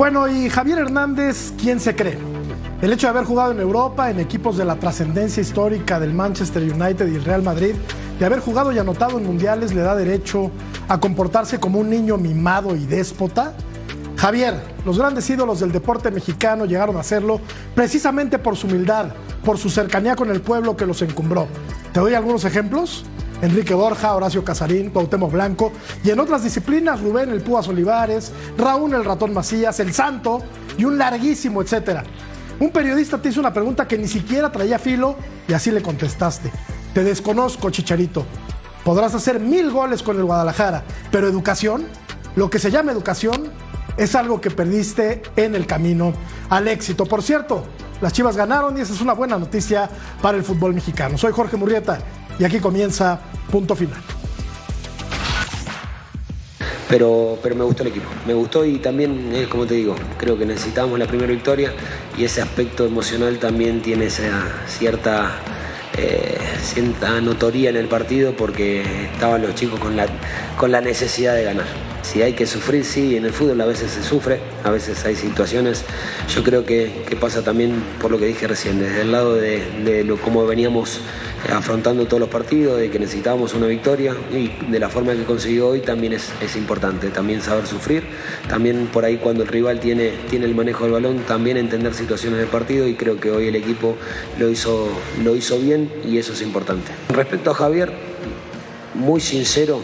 Bueno, y Javier Hernández, ¿quién se cree? El hecho de haber jugado en Europa, en equipos de la trascendencia histórica del Manchester United y el Real Madrid, de haber jugado y anotado en mundiales, le da derecho a comportarse como un niño mimado y déspota. Javier, los grandes ídolos del deporte mexicano llegaron a hacerlo precisamente por su humildad, por su cercanía con el pueblo que los encumbró. ¿Te doy algunos ejemplos? Enrique Borja, Horacio Casarín, Cuauhtémoc Blanco y en otras disciplinas Rubén el Púas Olivares, Raúl el Ratón Macías, el Santo y un larguísimo etcétera. Un periodista te hizo una pregunta que ni siquiera traía filo y así le contestaste. Te desconozco, Chicharito. Podrás hacer mil goles con el Guadalajara, pero educación, lo que se llama educación, es algo que perdiste en el camino al éxito. Por cierto, las Chivas ganaron y esa es una buena noticia para el fútbol mexicano. Soy Jorge Murrieta y aquí comienza punto final. Pero, pero me gustó el equipo, me gustó y también, como te digo, creo que necesitábamos la primera victoria y ese aspecto emocional también tiene esa cierta, eh, cierta notoría en el partido porque estaban los chicos con la, con la necesidad de ganar. Si hay que sufrir, sí, en el fútbol a veces se sufre, a veces hay situaciones. Yo creo que, pasa también por lo que dije recién, desde el lado de, cómo veníamos afrontando todos los partidos, de que necesitábamos una victoria y de la forma que consiguió hoy también es, es, importante, también saber sufrir, también por ahí cuando el rival tiene, tiene el manejo del balón, también entender situaciones del partido y creo que hoy el equipo lo hizo, lo hizo bien y eso es importante. Respecto a Javier, muy sincero,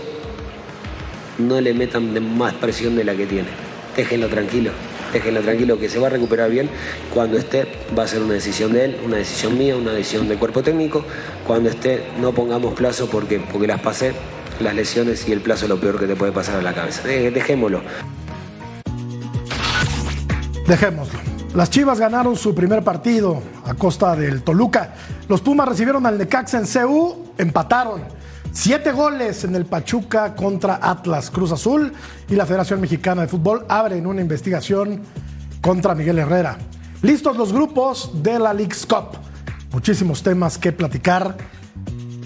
no le metan más presión de la que tiene, déjenlo tranquilo déjenlo tranquilo que se va a recuperar bien. Cuando esté va a ser una decisión de él, una decisión mía, una decisión del cuerpo técnico. Cuando esté no pongamos plazo porque, porque las pasé, las lesiones y el plazo es lo peor que te puede pasar a la cabeza. Dejémoslo. Dejémoslo. Las Chivas ganaron su primer partido a costa del Toluca. Los Pumas recibieron al Necaxa en CU, empataron. Siete goles en el Pachuca contra Atlas Cruz Azul y la Federación Mexicana de Fútbol abren una investigación contra Miguel Herrera. Listos los grupos de la League's Cup. Muchísimos temas que platicar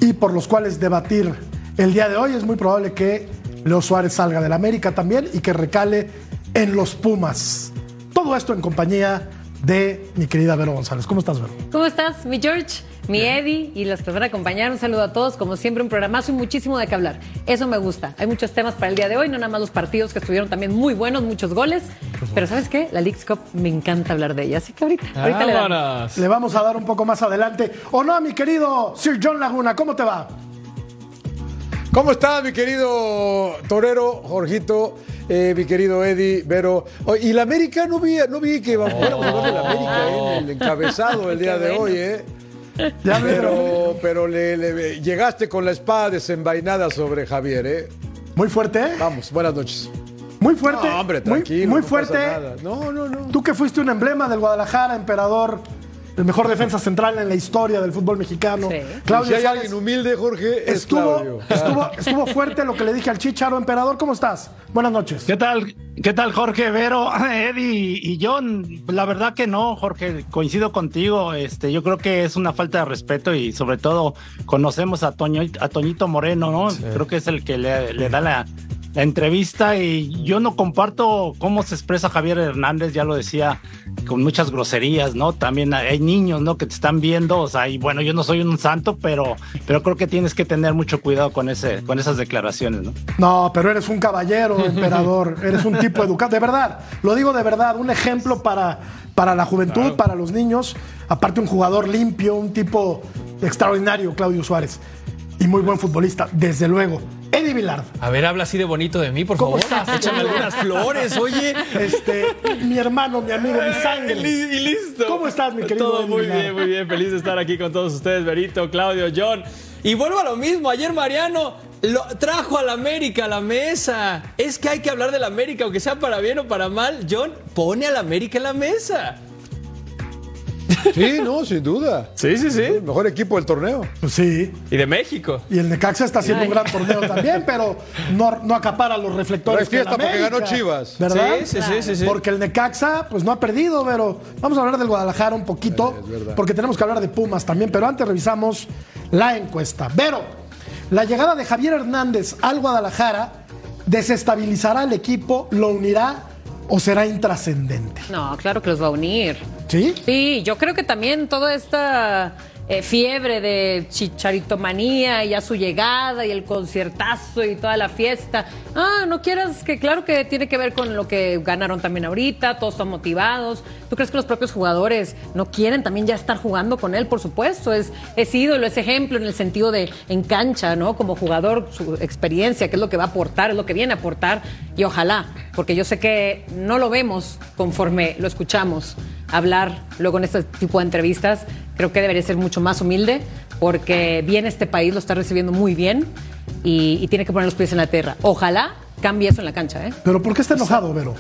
y por los cuales debatir el día de hoy. Es muy probable que Leo Suárez salga del América también y que recale en los Pumas. Todo esto en compañía de mi querida Vero González. ¿Cómo estás, Vero? ¿Cómo estás, mi George? Mi Eddie y los que van a acompañar. Un saludo a todos. Como siempre, un programazo y muchísimo de qué hablar. Eso me gusta. Hay muchos temas para el día de hoy, no nada más los partidos que estuvieron también muy buenos, muchos goles. Pero ¿sabes qué? La League's Cup me encanta hablar de ella. Así que ahorita, ahorita le, damos. le vamos a dar un poco más adelante. ¿O no, mi querido Sir John Laguna? ¿Cómo te va? ¿Cómo estás, mi querido torero, Jorgito? Eh, mi querido Eddie, Vero. Oh, y la América, no vi, no vi que vamos, a hablar de la América eh, en el encabezado el día de hoy, ¿eh? pero pero le, llegaste con la espada desenvainada sobre Javier, ¿eh? Muy fuerte. Vamos, buenas noches. Muy fuerte. No, hombre, tranquilo. Muy, muy fuerte. No, no, no. Tú que fuiste un emblema del Guadalajara, emperador el mejor defensa central en la historia del fútbol mexicano. Sí. Claudio si hay alguien humilde, Jorge, es estuvo, Claudio. Estuvo, estuvo, fuerte lo que le dije al Chicharo, emperador. ¿Cómo estás? Buenas noches. ¿Qué tal? ¿Qué tal, Jorge, Vero, Eddie y John? La verdad que no, Jorge, coincido contigo. Este, yo creo que es una falta de respeto y sobre todo conocemos a, Toño, a Toñito Moreno, ¿no? Sí. Creo que es el que le, le da la, la entrevista y yo no comparto cómo se expresa Javier Hernández, ya lo decía, con muchas groserías, ¿no? También hay niños, ¿no? Que te están viendo, o sea, y bueno, yo no soy un santo, pero, pero creo que tienes que tener mucho cuidado con, ese, con esas declaraciones, ¿no? No, pero eres un caballero, emperador, eres un tipo educado, de verdad, lo digo de verdad, un ejemplo para, para la juventud, claro. para los niños. Aparte un jugador limpio, un tipo extraordinario, Claudio Suárez. Y muy buen futbolista, desde luego. Eddie Villard. A ver, habla así de bonito de mí, por ¿Cómo favor. estás? Échame algunas flores, oye. Este, mi hermano, mi amigo, mi sangre. Y listo. ¿Cómo estás, mi querido Todo Eddie muy Villard? bien, muy bien. Feliz de estar aquí con todos ustedes, Berito, Claudio, John. Y vuelvo a lo mismo. Ayer Mariano lo trajo a la América a la mesa. Es que hay que hablar de la América, aunque sea para bien o para mal. John pone a la América en la mesa. Sí, no, sin duda. Sí, sí, sí. El mejor equipo del torneo. Pues sí. Y de México. Y el Necaxa está haciendo un gran torneo también, pero no, no acapara los reflectores. No es fiesta porque ganó Chivas. ¿Verdad? Sí, sí, sí, sí, sí. Porque el Necaxa, pues no ha perdido, pero vamos a hablar del Guadalajara un poquito, Es verdad. porque tenemos que hablar de Pumas también. Pero antes revisamos la encuesta. Pero la llegada de Javier Hernández al Guadalajara desestabilizará el equipo, lo unirá o será intrascendente. No, claro que los va a unir. ¿Sí? Sí, yo creo que también toda esta eh, fiebre de chicharitomanía y a su llegada y el conciertazo y toda la fiesta. Ah, no quieras que claro que tiene que ver con lo que ganaron también ahorita, todos están motivados. ¿Tú crees que los propios jugadores no quieren también ya estar jugando con él? Por supuesto, es, es ídolo, es ejemplo en el sentido de en cancha, ¿no? Como jugador, su experiencia, qué es lo que va a aportar, es lo que viene a aportar y ojalá, porque yo sé que no lo vemos conforme lo escuchamos hablar luego en este tipo de entrevistas, creo que debería ser mucho más humilde porque bien este país lo está recibiendo muy bien y, y tiene que poner los pies en la tierra. Ojalá cambie eso en la cancha, ¿eh? Pero ¿por qué está enojado, Vero?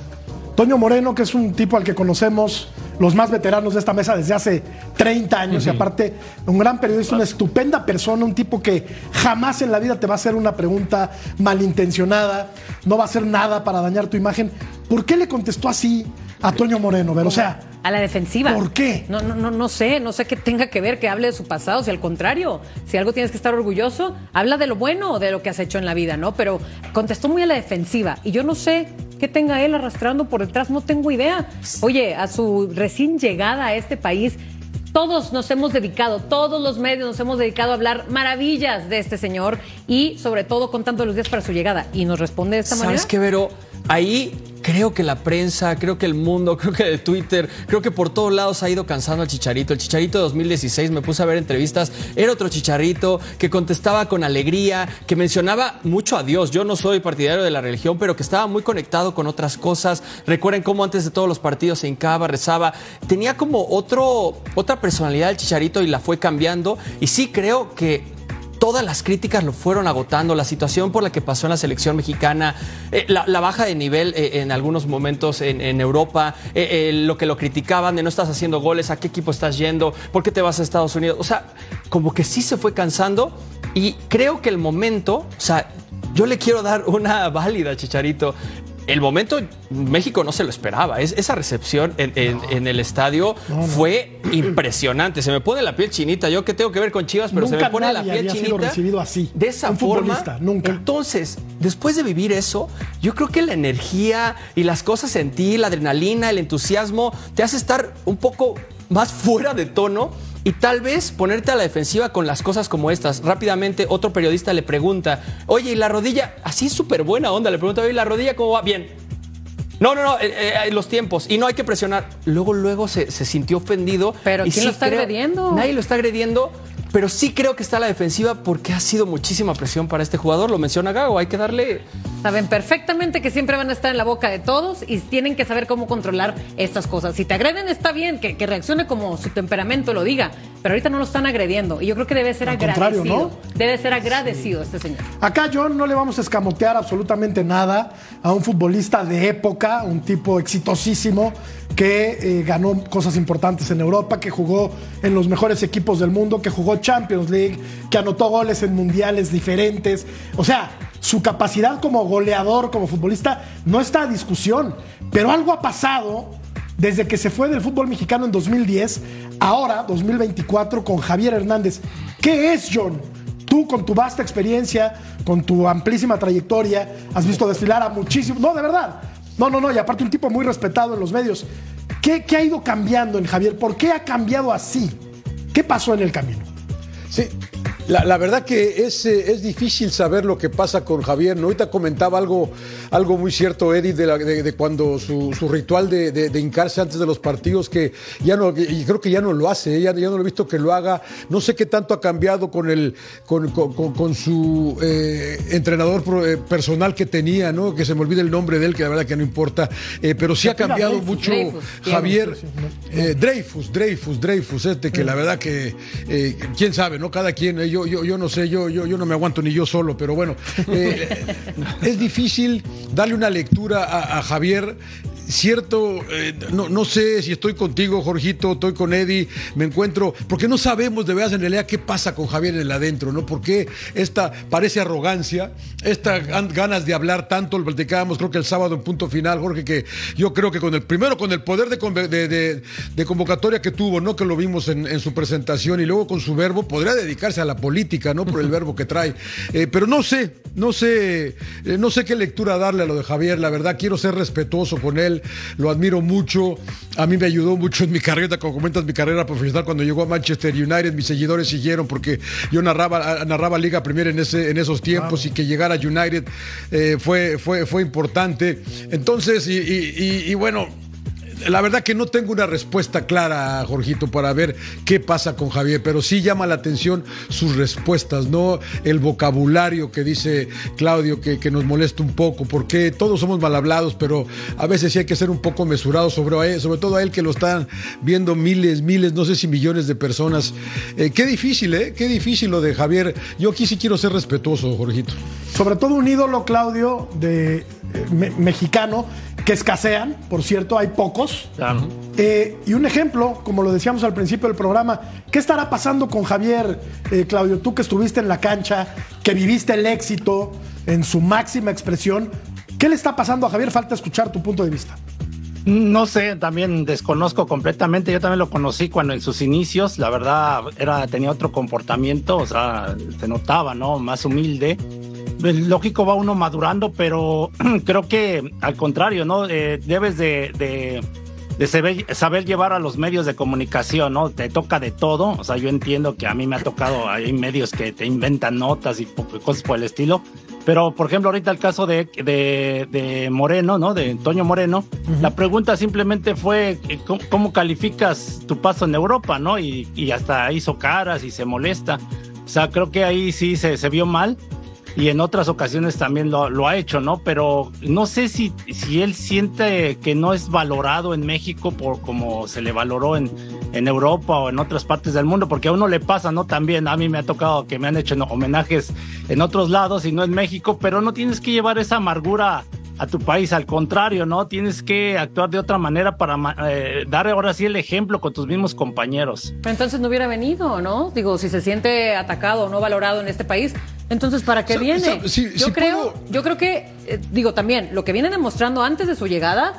Toño Moreno, que es un tipo al que conocemos los más veteranos de esta mesa desde hace 30 años y aparte un gran periodista, una estupenda persona, un tipo que jamás en la vida te va a hacer una pregunta malintencionada, no va a hacer nada para dañar tu imagen. ¿Por qué le contestó así a Toño Moreno, Vero? O sea, A la defensiva. ¿Por qué? No, no, no, no sé, no sé qué tenga que ver que hable de su pasado, si al contrario, si algo tienes que estar orgulloso, habla de lo bueno o de lo que has hecho en la vida, ¿no? Pero contestó muy a la defensiva y yo no sé qué tenga él arrastrando por detrás, no tengo idea. Oye, a su recién llegada a este país, todos nos hemos dedicado, todos los medios nos hemos dedicado a hablar maravillas de este señor y sobre todo contando los días para su llegada. Y nos responde de esta manera. ¿Sabes qué, Vero? Ahí creo que la prensa, creo que el mundo, creo que el Twitter, creo que por todos lados ha ido cansando al Chicharito. El Chicharito de 2016, me puse a ver entrevistas, era otro Chicharito que contestaba con alegría, que mencionaba mucho a Dios. Yo no soy partidario de la religión, pero que estaba muy conectado con otras cosas. Recuerden cómo antes de todos los partidos se hincaba, rezaba. Tenía como otro, otra personalidad el Chicharito y la fue cambiando. Y sí creo que todas las críticas lo fueron agotando, la situación por la que pasó en la selección mexicana, eh, la, baja de nivel eh, en algunos momentos en, Europa, eh, lo que lo criticaban de no estás haciendo goles, a qué equipo estás yendo, por qué te vas a Estados Unidos. O sea, como que sí se fue cansando y creo que el momento, o sea, yo le quiero dar una válida, Chicharito. El momento, México no se lo esperaba. Es- esa recepción en, en- en el estadio fue impresionante. Se me pone la piel chinita. Yo que tengo que ver con Chivas, pero se me pone la piel había sido chinita. recibido así. De esa Un forma. nunca. Entonces, después de vivir eso, yo creo que la energía y las cosas en ti, la adrenalina, el entusiasmo, te hace estar un poco más fuera de tono y tal vez ponerte a la defensiva con las cosas como estas. Rápidamente, otro periodista le pregunta, oye, ¿y la rodilla? Así es súper buena onda. Le pregunta, oye, ¿y la rodilla cómo va? Bien. No, no, no, eh, eh, los tiempos. Y no hay que presionar. Luego, luego se, se sintió ofendido. Pero Y ¿quién lo está agrediendo? Nadie lo está agrediendo. Pero sí creo que está a la defensiva porque ha sido muchísima presión para este jugador. Lo menciona Gago. Hay que darle. Saben perfectamente que siempre van a estar en la boca de todos y tienen que saber cómo controlar estas cosas. Si te agreden, está bien, que, que reaccione como su temperamento lo diga, pero ahorita no lo están agrediendo y yo creo que debe ser Al contrario, agradecido. ¿no? Debe ser agradecido este señor. Acá, John, no le vamos a escamotear absolutamente nada a un futbolista de época, un tipo exitosísimo que eh, ganó cosas importantes en Europa, que jugó en los mejores equipos del mundo, que jugó Champions League, que anotó goles en mundiales diferentes. O sea, su capacidad como goleador, como futbolista, no está a discusión. Pero algo ha pasado desde que se fue del fútbol mexicano en 2010, ahora 2024 con Javier Hernández. ¿Qué es, John? Tú con tu vasta experiencia, con tu amplísima trayectoria, has visto desfilar a muchísimos... No, de verdad. No, no, no, y aparte un tipo muy respetado en los medios. ¿Qué, qué ha ido cambiando en Javier? ¿Por qué ha cambiado así? ¿Qué pasó en el camino? Sí, La, la verdad que es, eh, es difícil saber lo que pasa con Javier. ¿no? Ahorita comentaba algo, algo muy cierto, Eddie, de, la- de- de cuando su, su ritual de, de- hincarse antes de los partidos, que ya no, y creo que ya no lo hace, ya, ya no lo he visto que lo haga. No sé qué tanto ha cambiado con, el, con, con- con- con su eh, entrenador eh, personal que tenía, ¿no? que se me olvide el nombre de él, que la verdad que no importa, Eh, pero sí ha cambiado Dreyfus. mucho Dreyfus, Javier. Eh, Dreyfus, Dreyfus, Dreyfus, este que la verdad que quién sabe, ¿no? Cada quien, eh, yo, yo, yo no sé, yo, yo, yo no me aguanto ni yo solo, pero bueno, eh, es difícil darle una lectura a, a Javier. Cierto, eh, no, no sé si estoy contigo, Jorgito, estoy con Eddie, me encuentro, porque no sabemos de veras en realidad qué pasa con Javier en el adentro, ¿no? Porque esta parece arrogancia, esta gan- ganas de hablar tanto, lo platicábamos creo que el sábado en punto final, Jorge, que yo creo que con el primero, con el poder de, conve- de- de- de convocatoria que tuvo, ¿no? Que lo vimos en, en su presentación y luego con su verbo, podría dedicarse a la política, ¿no? Por el verbo que trae. Eh, pero no sé, no sé, eh, no sé qué lectura darle a lo de Javier, la verdad, quiero ser respetuoso con él, lo admiro mucho, a mí me ayudó mucho en mi carrera, como comentas, mi carrera profesional cuando llegó a Manchester United, mis seguidores siguieron porque yo narraba, narraba Liga Premier en, ese, en esos tiempos y que llegara a United eh, fue, fue, fue importante. Entonces, y bueno, la verdad que no tengo una respuesta clara, Jorgito, para ver qué pasa con Javier, pero sí llama la atención sus respuestas, ¿no? El vocabulario que dice Claudio que, nos molesta un poco, porque todos somos mal hablados, pero a veces sí hay que ser un poco mesurados sobre, él, sobre todo a él que lo están viendo miles, miles, no sé si millones de personas. Eh, qué difícil, ¿eh? Qué difícil lo de Javier. Yo aquí sí quiero ser respetuoso, Jorgito. Sobre todo un ídolo, Claudio, de eh, me- mexicano, que escasean, por cierto, hay pocos. Claro. Eh, y un ejemplo, como lo decíamos al principio del programa, ¿qué estará pasando con Javier, eh, Claudio? Tú que estuviste en la cancha, que viviste el éxito en su máxima expresión, ¿qué le está pasando a Javier? Falta escuchar tu punto de vista. No sé, también desconozco completamente. Yo también lo conocí cuando en sus inicios, la verdad, era, tenía otro comportamiento, o sea, se notaba, ¿no? Más humilde. Pues, Lógico, va uno madurando, pero creo que al contrario, ¿no? Eh, debes de, de, de saber, saber llevar a los medios de comunicación, ¿no? Te toca de todo. O sea, yo entiendo que a mí me ha tocado, hay medios que te inventan notas y cosas por el estilo. Pero, por ejemplo, ahorita el caso de, de, de Moreno, ¿no? De Antonio Moreno, la pregunta simplemente fue eh, ¿cómo, cómo calificas tu paso en Europa, ¿no? Y, y hasta hizo caras y se molesta. O sea, creo que ahí sí se, se vio mal y en otras ocasiones también lo, ha hecho, ¿no? Pero no sé si, si él siente que no es valorado en México por como se le valoró en, en Europa o en otras partes del mundo, porque a uno le pasa, ¿no? También a mí me ha tocado que me han hecho homenajes en otros lados y no en México, pero no tienes que llevar esa amargura a tu país, al contrario, ¿no? Tienes que actuar de otra manera para eh, dar ahora sí el ejemplo con tus mismos compañeros. Entonces no hubiera venido, ¿no? Digo, si se siente atacado o no valorado en este país, entonces ¿para qué viene? si- yo si creo, puedo- yo creo que, eh, digo también, lo que viene demostrando antes de su llegada,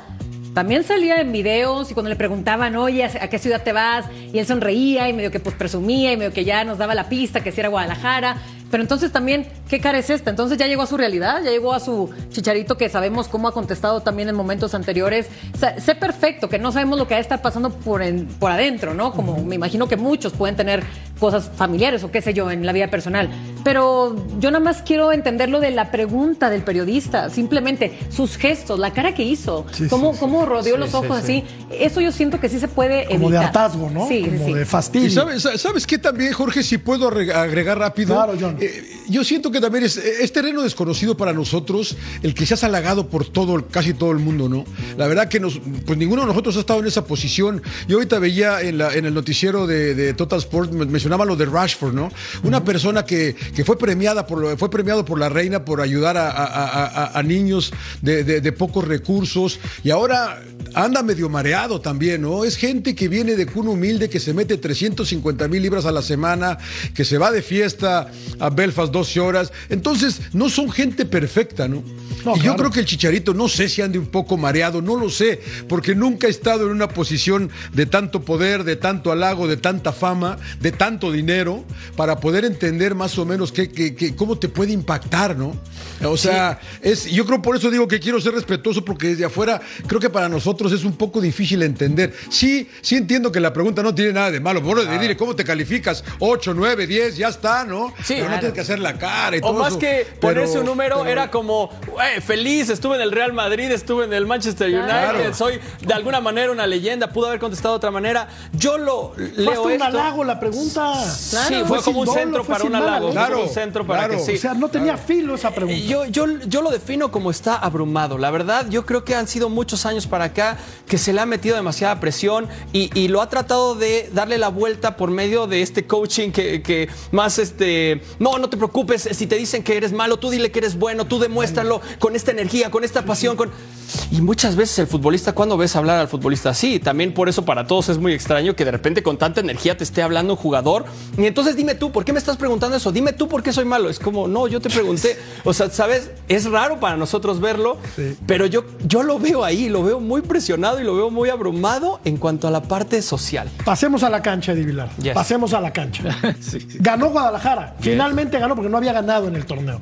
también salía en videos y cuando le preguntaban, oye, ¿a qué ciudad te vas? Y él sonreía y medio que pues presumía y medio que ya nos daba la pista que si era Guadalajara. Pero entonces también, ¿qué cara es esta? Entonces ya llegó a su realidad, ya llegó a su chicharito que sabemos cómo ha contestado también en momentos anteriores. O sea, sé perfecto que no sabemos lo que estar pasando por, en- por adentro, ¿no? Como me imagino que muchos pueden tener cosas familiares o qué sé yo en la vida personal. Pero yo nada más quiero entender lo de la pregunta del periodista, simplemente sus gestos, la cara que hizo, Sí, cómo, sí, cómo rodeó los ojos sí. así. Eso yo siento que sí se puede Como de hartazgo, ¿no? Como sí. de ¿Y fastidio. sabes, sabes qué también, Jorge, si puedo agregar rápido? Claro, John. Eh, yo siento que también es, es terreno desconocido para nosotros el que se ha halagado por todo, casi todo el mundo, ¿no? La verdad que nos, pues ninguno de nosotros ha estado en esa posición. Yo ahorita veía en, la, en el noticiero de, de Total Sport, me- mencionaba lo de Rashford, ¿no? Una persona que, que fue premiada por fue premiado por la reina por ayudar a, a- a- a- a niños de, de- de pocos recursos y ahora anda medio mareado también, ¿no? Es gente que viene de cuna humilde, que se mete 350 mil libras a la semana, que se va de fiesta a Belfast 12 horas. Entonces, no son gente perfecta, ¿no? No, y yo claro. creo que el Chicharito, no sé si ande un poco mareado, no lo sé, porque nunca ha estado en una posición de tanto poder, de tanto halago, de tanta fama, de tanto dinero, para poder entender más o menos qué, qué- qué- cómo te puede impactar, ¿no? O sea, es, yo creo por eso digo que quiero ser respetuoso, porque desde afuera creo que para nosotros es un poco difícil entender. Sí, sí entiendo que la pregunta no tiene nada de malo. Bueno, de dile, ¿cómo te calificas? 8, 9, 10, ya está, ¿no? Sí, Pero no claro. tienes que hacer la cara y O todo más eso. que Pero- ponerse un número, pero- era como, "Güey, feliz, estuve en el Real Madrid, estuve en el Manchester United, Claro. soy de alguna manera una leyenda, pudo haber contestado de otra manera. Yo lo Fue leo hasta un esto. halago la pregunta. Sí, fue como un centro fue para un halago. fue Claro, un centro para claro. que sí. O sea, no tenía filo esa pregunta. Yo, yo, yo lo defino como está abrumado. La verdad, yo creo que han sido muchos años para acá que se le ha metido demasiada presión y, y lo ha tratado de darle la vuelta por medio de este coaching que, que más este. No, no te preocupes. Si te dicen que eres malo, tú dile que eres bueno, tú demuéstralo con esta energía, con esta pasión. con Y muchas veces el futbolista, cuando ves hablar al futbolista así? También por eso para todos es muy extraño que de repente con tanta energía te esté hablando un jugador. Y entonces dime tú, ¿por qué me estás preguntando eso? Dime tú por qué soy malo. Es como, no, yo te pregunté. O sea, ¿sabes? Es raro para nosotros verlo, pero yo, yo lo veo ahí, lo veo muy presionado y lo veo muy abrumado en cuanto a la parte social. Pasemos a la cancha, Eddie Vilar. Yes. Pasemos a la cancha. Ganó Guadalajara. Finalmente ganó porque no había ganado en el torneo.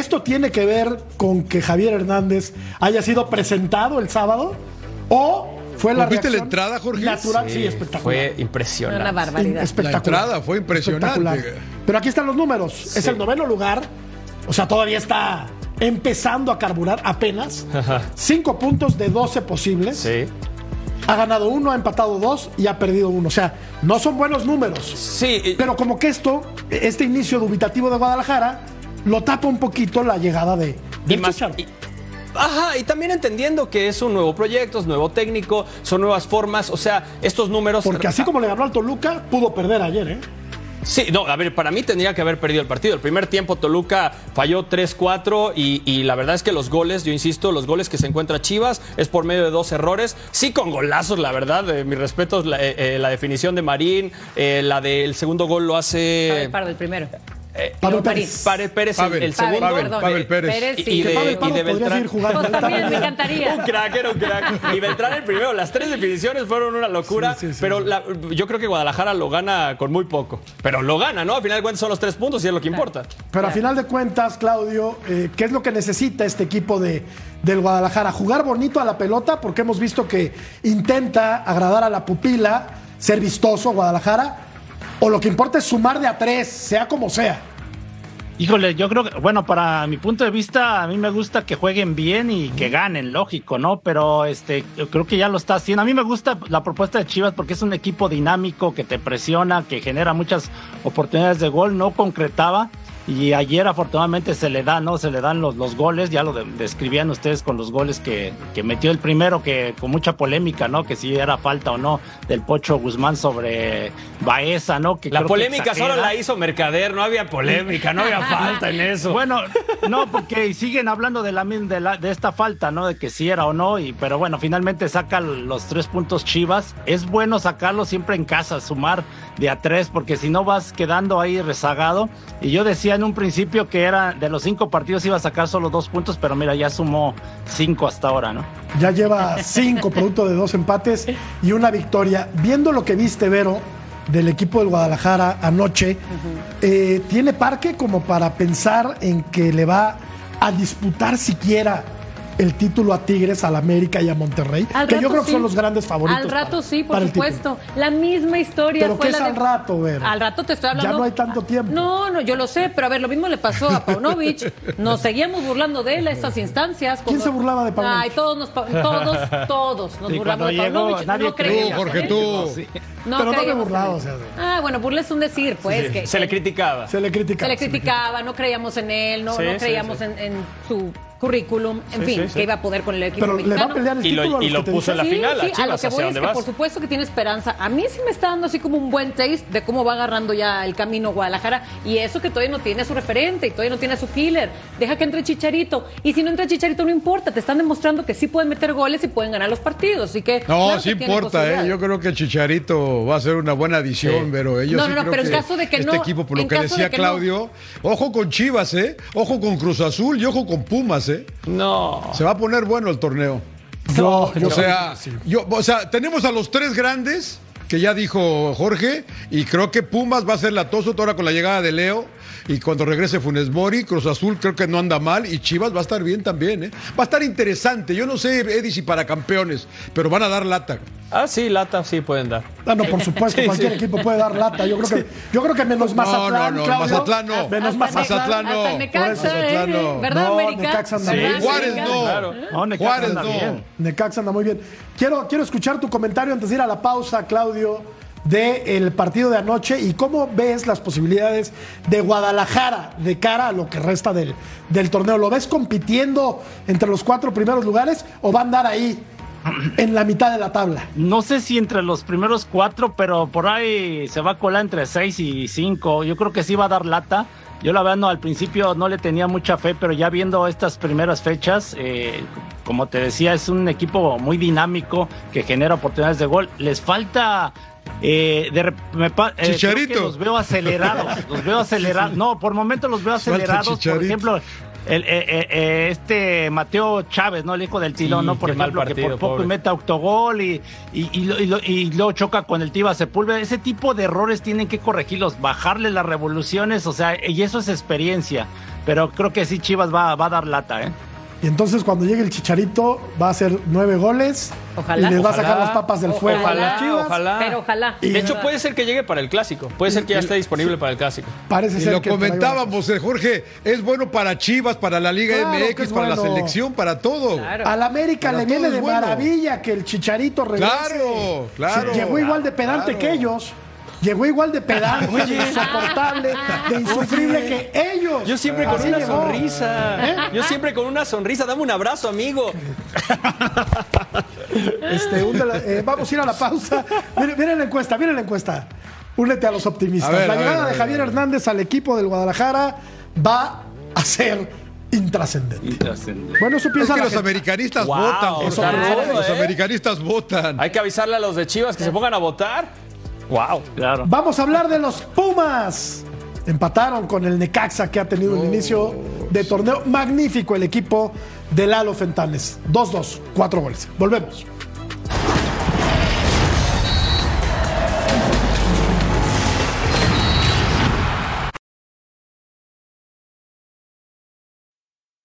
¿Esto tiene que ver con que Javier Hernández haya sido presentado el sábado? ¿O fue la ¿Viste la entrada, Jorge? Natural, sí, espectacular. Fue impresionante. Una barbaridad. Espectacular. La entrada fue impresionante. Pero aquí están los números. Es el noveno lugar. O sea, todavía está empezando a carburar apenas. Cinco puntos de 12 posibles. Sí. Ha ganado uno, ha empatado dos y ha perdido uno. O sea, no son buenos números. Sí, Pero como que esto, este inicio dubitativo de Guadalajara, lo tapa un poquito la llegada de, y de más- Chicharo. y- Ajá, y también entendiendo que es un nuevo proyecto, es nuevo técnico, son nuevas formas, o sea, estos números... Porque así como le ganó al Toluca, pudo perder ayer, ¿eh? Sí, no, a ver, para mí tendría que haber perdido el partido. El primer tiempo Toluca falló 3-4 y, y la verdad es que los goles, yo insisto, los goles que se encuentra Chivas es por medio de dos errores. Sí, con golazos, la verdad, eh, mis respetos, la, eh, eh, la definición de Marín, eh, la del segundo gol lo hace... Para el primero. Eh, Pablo no, Pérez. Párez Pérez, el- Pavel, el, segundo. Pavel. Pavel Pérez. Pérez, Y- sí. y Que de- Pavel y de Beltrán. seguir jugando. Pues también me encantaría. Un crack, era un crack. Y Beltrán el primero. Las tres definiciones fueron una locura. Sí, sí, sí. pero la- yo creo que Guadalajara lo gana con muy poco. Pero lo gana, ¿no? Al final de cuentas son los tres puntos y es lo que importa. Pero a final de cuentas, Claudio, eh, ¿qué es lo que necesita este equipo de, del Guadalajara? Jugar bonito a la pelota, porque hemos visto que intenta agradar a la pupila, ser vistoso Guadalajara, o lo que importa es sumar de a tres, sea como sea. Híjole, yo creo que, bueno, para mi punto de vista, a mí me gusta que jueguen bien y que ganen, lógico, ¿no? Pero este, yo creo que ya lo está haciendo. A mí me gusta la propuesta de Chivas porque es un equipo dinámico que te presiona, que genera muchas oportunidades de gol, no concretaba. Y ayer afortunadamente se le da, ¿no? Se le dan los, los goles, ya lo de- describían ustedes con los goles que, que metió el primero, que con mucha polémica, ¿no? Que si era falta o no del Pocho Guzmán sobre Baeza, ¿no? Que La que polémica solo la hizo Mercader, no había polémica, no había falta en eso. Bueno, no, porque siguen hablando de la, de la de esta falta, ¿no? De que si era o no, y pero bueno, finalmente saca los tres puntos Chivas. Es bueno sacarlo siempre en casa, sumar de a tres, porque si no vas quedando ahí rezagado. Y yo decía en un principio que era de los cinco partidos iba a sacar solo dos puntos, pero mira, ya sumó cinco hasta ahora, ¿no? Ya lleva cinco producto de dos empates y una victoria. Viendo lo que viste, Vero, del equipo del Guadalajara anoche, eh, ¿tiene parque como para pensar en que le va a disputar siquiera el título a Tigres, al América y a Monterrey? Al que yo creo que son los grandes favoritos. Al rato para- sí, por supuesto. La misma historia ¿Pero fue qué la es de- al rato, Vero? Al rato te estoy hablando. Ya no hay tanto tiempo. No, no, yo lo sé, pero a ver, lo mismo le pasó a Paunovic. Nos seguíamos burlando de él a estas instancias. ¿Quién se burlaba de Paunovic? Ay, todos, nos, todos, todos nos Sí, burlamos de llegó, Paunovic. nadie no creía. Tú, Jorge, en él. tú. Sí. No Pero no me burlaba, o sea, Ah, bueno, burla es un decir, pues. que, Se le criticaba. Se le critica. se le criticaba, no creíamos en él, no, Sí, no sí, creíamos sí. En, en su currículum, en Sí, fin, sí, sí. que iba a poder con el equipo Pero le va mexicano. a pelear el Y lo- y lo puso en la final, a sí, a Chivas, lo que ¿hacia voy es que vas? por supuesto que tiene esperanza. A mí sí me está dando así como un buen taste de cómo va agarrando ya el camino Guadalajara y eso que todavía no tiene a su referente y todavía no tiene a su killer. Deja que entre Chicharito y si no entra Chicharito no importa, te están demostrando que sí pueden meter goles y pueden ganar los partidos, así que No, claro sí que importa, ¿eh? Yo creo que Chicharito va a ser una buena adición, Sí. pero ellos No, sí no, no, creo pero en caso de que este no- equipo, por lo en que caso de decía que no. Claudio, ojo con Chivas, ¿eh? Ojo con Cruz Azul y ojo con Pumas, ¿eh? No. Se va a poner bueno el torneo. Yo- yo o sea, sí. yo, o sea, tenemos a los tres grandes que ya dijo Jorge y creo que Pumas va a ser la toso ahora con la llegada de Leo y cuando regrese Funes Mori, Cruz Azul creo que no anda mal y Chivas va a estar bien también, ¿eh? Va a estar interesante. Yo no sé, Eddie, si para campeones, pero van a dar lata. Ah, sí, lata sí pueden dar. Ah, no, por supuesto, Sí, cualquier sí. equipo puede dar lata. Yo creo que, yo creo que menos Mazatlán, no, no, Claudio. Mazatlán no. Menos Hasta Mazatlán. No. Hasta Necaxa, Mazatlán ¿eh? no. ¿Verdad, No, América? Necaxa anda ¿Verdad, bien. Juárez no. Claro. No, Necaxa Juárez anda no. bien. Necaxa anda muy bien. Quiero, quiero escuchar tu comentario antes de ir a la pausa, Claudio, del partido de anoche y cómo ves las posibilidades de Guadalajara de cara a lo que resta del, del torneo. ¿Lo ves compitiendo entre los cuatro primeros lugares o va a andar ahí en la mitad de la tabla? No sé si entre los primeros cuatro, pero por ahí se va a colar entre seis y cinco. Yo creo que sí va a dar lata. Yo la verdad no, al principio no le tenía mucha fe, pero ya viendo estas primeras fechas, eh, como te decía, es un equipo muy dinámico que genera oportunidades de gol. Les falta... eh, de me eh, Chicharito. los veo acelerados, los veo acelerados. No, por momentos los veo acelerados. Por ejemplo, el, eh, eh, eh, este Mateo Chávez, ¿no? El hijo del Tilón, Sí, ¿no? Por ejemplo, que partido, por poco pobre. y mete autogol y, y, y, lo- y lo- y luego choca con el Tiva Sepúlveda. Ese tipo de errores tienen que corregirlos, bajarle las revoluciones, o sea, y eso es experiencia. Pero creo que sí, Chivas va, va a dar lata, ¿eh? Y entonces cuando llegue el Chicharito va a hacer nueve goles Ojalá. y les va a sacar las papas del fuego a Ojalá, Chivas. ojalá. Pero ojalá. De hecho, puede ser que llegue para el clásico. Puede ser que ya esté disponible para el clásico. Parece Y ser lo que comentábamos, eh, Jorge, es bueno para Chivas, para la Liga Claro MX, para la selección, para todo. Claro. Al América Para le viene de bueno. maravilla que el Chicharito regrese. Claro, claro. Llegó igual de pedante Claro. que ellos. Llegó igual de pedante, de insoportable, de insufrible que ellos. Yo siempre con Así una llegó. sonrisa. Yo siempre con una sonrisa. Dame un abrazo, amigo. Este, un de la- eh, vamos a ir a la pausa. Miren, miren la encuesta, miren la encuesta. Únete a los optimistas. A ver, la a ver, llegada a de Javier a ver. Hernández al equipo del Guadalajara va a ser intrascendente. Bueno, eso Es piensa que la los gente. americanistas Wow, votan. Los ¿eh? americanistas votan. Hay que avisarle a los de Chivas que se pongan a votar. Wow. Claro. Vamos a hablar de los Pumas. Empataron con el Necaxa que ha tenido un inicio de torneo magnífico el equipo de Lalo Fentanes. 2-2, cuatro goles. Volvemos.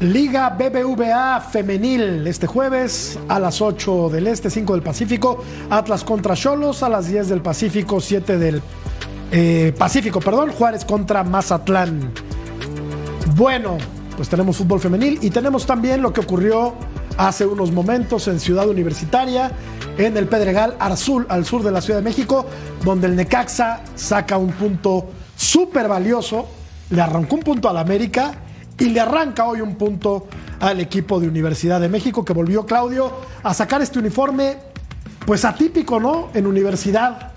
Liga BBVA Femenil este jueves a las 8 del Este, 5 del Pacífico. Atlas contra Cholos a las 10 del Pacífico, 7 del eh, Pacífico, perdón. Juárez contra Mazatlán. Bueno, pues tenemos fútbol femenil y tenemos también lo que ocurrió hace unos momentos en Ciudad Universitaria, en el Pedregal al sur, al sur de la Ciudad de México, donde el Necaxa saca un punto súper valioso, le arrancó un punto al América y le arranca hoy un punto al equipo de Universidad de México que volvió Claudio a sacar este uniforme pues atípico, ¿no? En universidad.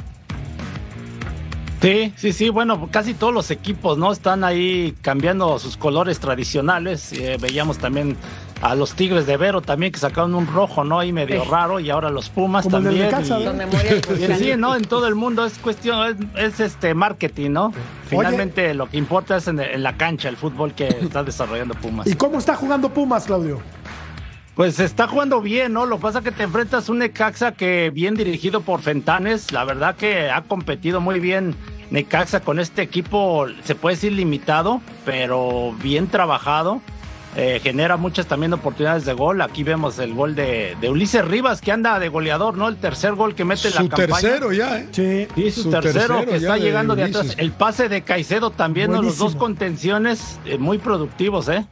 Sí, sí, sí, bueno, casi todos los equipos, ¿no? Están ahí cambiando sus colores tradicionales. Eh, veíamos también a los Tigres de Vero también que sacaron un rojo, ¿no? Ahí medio raro y ahora los Pumas Como también. Necaxa, y- y sí, ¿no? En todo el mundo es cuestión, es, es este marketing, ¿no? Finalmente lo que importa es en, en la cancha, el fútbol que está desarrollando Pumas. ¿Y cómo está jugando Pumas, Claudio? Pues se está jugando bien, ¿no? Lo que pasa es que te enfrentas a un Necaxa que bien dirigido por Fentanes, la verdad que ha competido muy bien Necaxa con este equipo, se puede decir limitado, pero bien trabajado. Eh, genera muchas también oportunidades de gol. Aquí vemos el gol de, de Ulises Rivas, que anda de goleador, ¿no? El tercer gol que mete en la Su campaña. tercero ya, ¿eh? Sí. Sí, su, Su tercero, tercero que está de llegando de atrás. El pase de Caicedo también, ¿no? Los dos contenciones eh, muy productivos, ¿eh?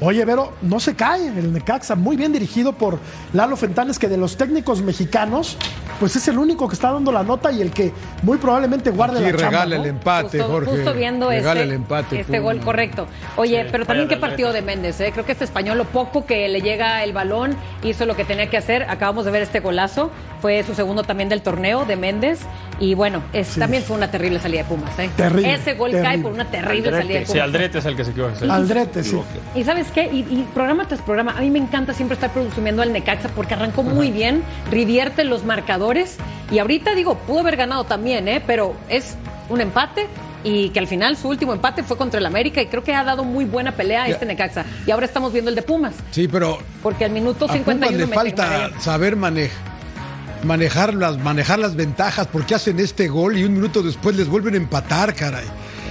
Oye, Vero, no se cae el Necaxa, muy bien dirigido por Lalo Fentanes, que de los técnicos mexicanos pues es el único que está dando la nota y el que muy probablemente guarde Aquí la chamba. regala ¿no? el empate, Justo, Jorge. justo viendo regala este, el empate. este gol correcto. Oye, pero también qué partido de Méndez, ¿eh? Creo que este español, lo poco que le llega el balón, hizo lo que tenía que hacer. Acabamos de ver este golazo. Fue su segundo también del torneo de Méndez. Y bueno, es, también fue una terrible salida de Pumas, ¿eh? Terrible, Ese gol cae por una terrible Aldrete. salida de Sí, Pumas. Aldrete es el que se equivoca. Aldrete, sí. Y sabes qué, y, y programa tras programa, a mí me encanta siempre estar presumiendo al Necaxa porque arrancó muy bien, revierte los marcadores y ahorita digo, pudo haber ganado también, ¿eh? pero es un empate y que al final su último empate fue contra el América y creo que ha dado muy buena pelea a este Necaxa. Y ahora estamos viendo el de Pumas, Sí, pero porque al minuto a Pumas 51 le falta saber mane- manejar, las, manejar las ventajas porque hacen este gol y un minuto después les vuelven a empatar, caray.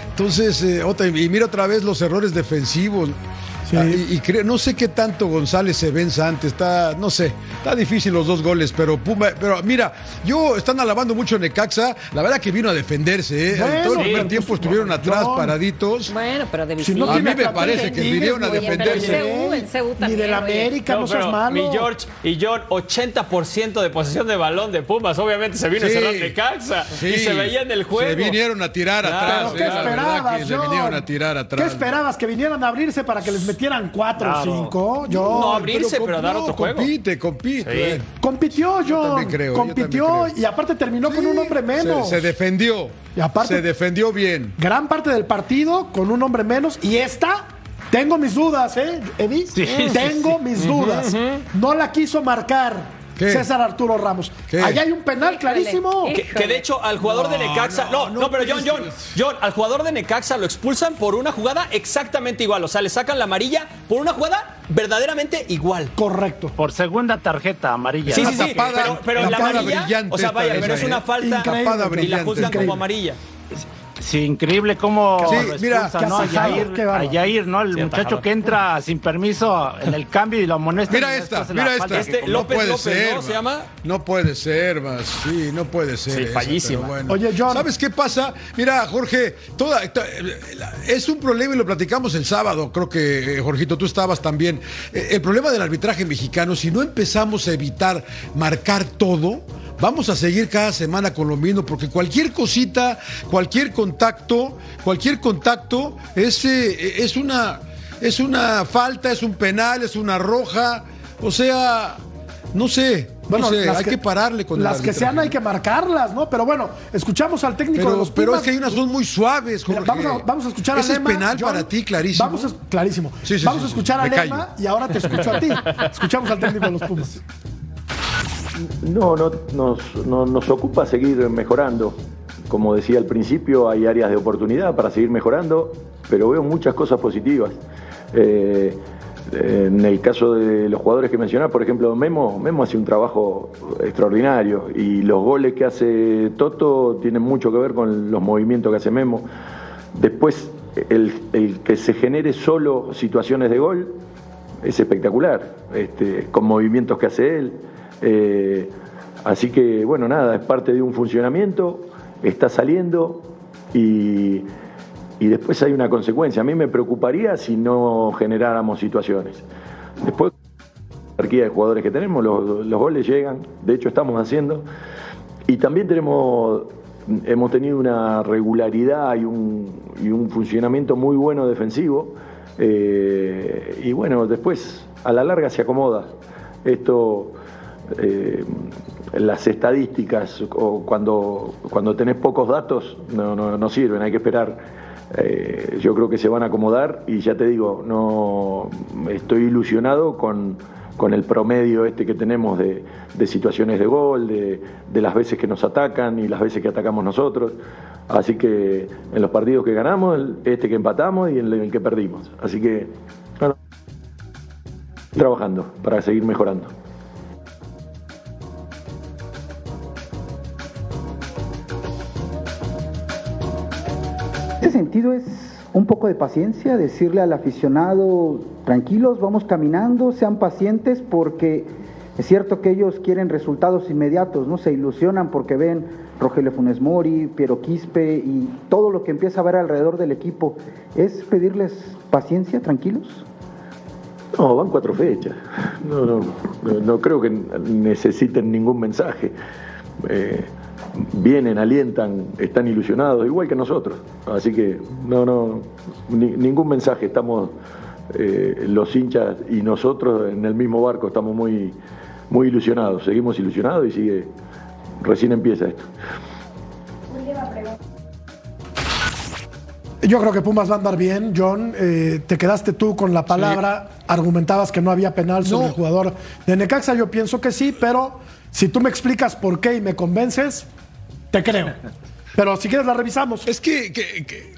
Entonces, eh, otra, y mira otra vez los errores defensivos. Sí. Ah, y, y creo- no sé qué tanto González se venza antes, está, no sé, está difícil los dos goles, pero Puma, pero mira, yo están alabando mucho a Necaxa, la verdad que vino a defenderse, ¿eh? Bueno, todo el sí, primer pues, tiempo pues, estuvieron no, atrás, paraditos. Bueno, pero de Si no. A mí me parece que vinieron a defenderse. En CU, en CU Ni del. América, no, seas malo. mi George y John, 80% de posesión de balón de Pumas. Obviamente se vino Sí. a cerrar de Caxa Sí. y se veía en el juego. Se vinieron a tirar Claro, atrás. ¿Pero qué eh, esperabas, que se vinieron a tirar atrás. ¿Qué esperabas? ¿Que vinieran a abrirse para que les metieran cuatro o Claro. cinco? Yo, No, abrirse, pero dar otro juego. Compite, compite. Sí. Compitió, John. también creo, yo compitió también creo. y aparte terminó con un hombre menos. Se, se defendió. Y aparte- se defendió bien. Gran parte del partido con un hombre menos y esta. Tengo mis dudas, ¿eh, Eddie? Sí, sí, Tengo mis dudas. No la quiso marcar ¿Qué? César Arturo Ramos. ¿Qué? Allá hay un penal clarísimo. Que, que de hecho al jugador de Necaxa, no, no, pero John, John, John, al jugador de Necaxa lo expulsan por una jugada exactamente igual, o sea, le sacan la amarilla por una jugada verdaderamente igual. Correcto. Por segunda tarjeta amarilla. Sí, sí, sí, tapada- pero, pero la amarilla, o sea, vaya, pero es una falta y la juzgan Increíble. como amarilla. Sí, increíble cómo Sí, lo mira, expulsan, qué ¿no? A Yair, a ¿no? El Sí, muchacho que entra sin permiso en el cambio y lo amonesta. Mira esta, después en la mira esta. Este comete. no López puede López, ser. ¿no? ¿Se ma. llama? No puede ser, más. Sí, no puede ser. Sí, fallísima. bueno. Oye, John. ¿Sabes qué pasa? Mira, Jorge, toda, to- es un problema y lo platicamos el sábado. Creo que, eh, Jorgito, tú estabas también. Eh, El problema del arbitraje mexicano, si no empezamos a evitar marcar todo. Vamos a seguir cada semana con lo mismo, porque cualquier cosita, cualquier contacto, cualquier contacto es, eh, es una es una falta, es un penal, es una roja. O sea, no sé, no sé, hay que, pararle con el Las que sean hay que marcarlas, ¿no? Pero bueno, escuchamos al técnico de Pero, los pero Pumas. es que hay unas son muy suaves, Mira, Jorge. vamos, a, vamos a escuchar Ese a Lema. es penal John. para ti, clarísimo. Vamos a, clarísimo. Sí, sí, vamos sí, a escuchar a Lema callo. y ahora te escucho a ti. Escuchamos al técnico de los Pumas. No, no nos, no- nos ocupa seguir mejorando. Como decía al principio, hay áreas de oportunidad para seguir mejorando, pero veo muchas cosas positivas. Eh, en el caso de los jugadores que mencionaba, por ejemplo, Memo, Memo hace un trabajo extraordinario y los goles que hace Toto tienen mucho que ver con los movimientos que hace Memo. Después, el, el que se genere solo situaciones de gol es espectacular, este, con movimientos que hace él. Eh, así que, bueno, nada, es parte de un funcionamiento, está saliendo y, y después hay una consecuencia. A mí me preocuparía si no generáramos situaciones. Después, la jerarquía de jugadores que tenemos, los, los goles llegan, de hecho estamos haciendo, y también tenemos, hemos tenido una regularidad y un, y un funcionamiento muy bueno defensivo. eh, y bueno, después a la larga se acomoda. Esto, eh, las estadísticas o cuando, cuando tenés pocos datos no, no, no sirven, hay que esperar. Eh, yo creo que se van a acomodar y ya te digo, no estoy ilusionado con, con el promedio este que tenemos de, de situaciones de gol, de, de las veces que nos atacan y las veces que atacamos nosotros. Así que en los partidos que ganamos, el- este que empatamos y en el que perdimos. Así que, bueno, trabajando para seguir mejorando. Sentido es un poco de paciencia, decirle al aficionado, tranquilos, vamos caminando, sean pacientes porque es cierto que ellos quieren resultados inmediatos, ¿no? Se ilusionan porque ven Rogelio Funes Mori, Piero Quispe y todo lo que empieza a ver alrededor del equipo. ¿Es pedirles paciencia, tranquilos? No, van cuatro fechas. No, no, no, creo que necesiten ningún mensaje. eh, vienen, alientan, están ilusionados, igual que nosotros. Así que no, no, ni- ningún mensaje, estamos eh, los hinchas y nosotros en el mismo barco, estamos muy, muy ilusionados, seguimos ilusionados y sigue, recién empieza esto. Yo creo que Pumas va a andar bien, John. Eh, te quedaste tú con la palabra, argumentabas que no había penal sobre No. el jugador de Necaxa. Yo pienso que sí, pero si tú me explicas por qué y me convences, te creo. Pero si quieres la revisamos. Es que, que- que-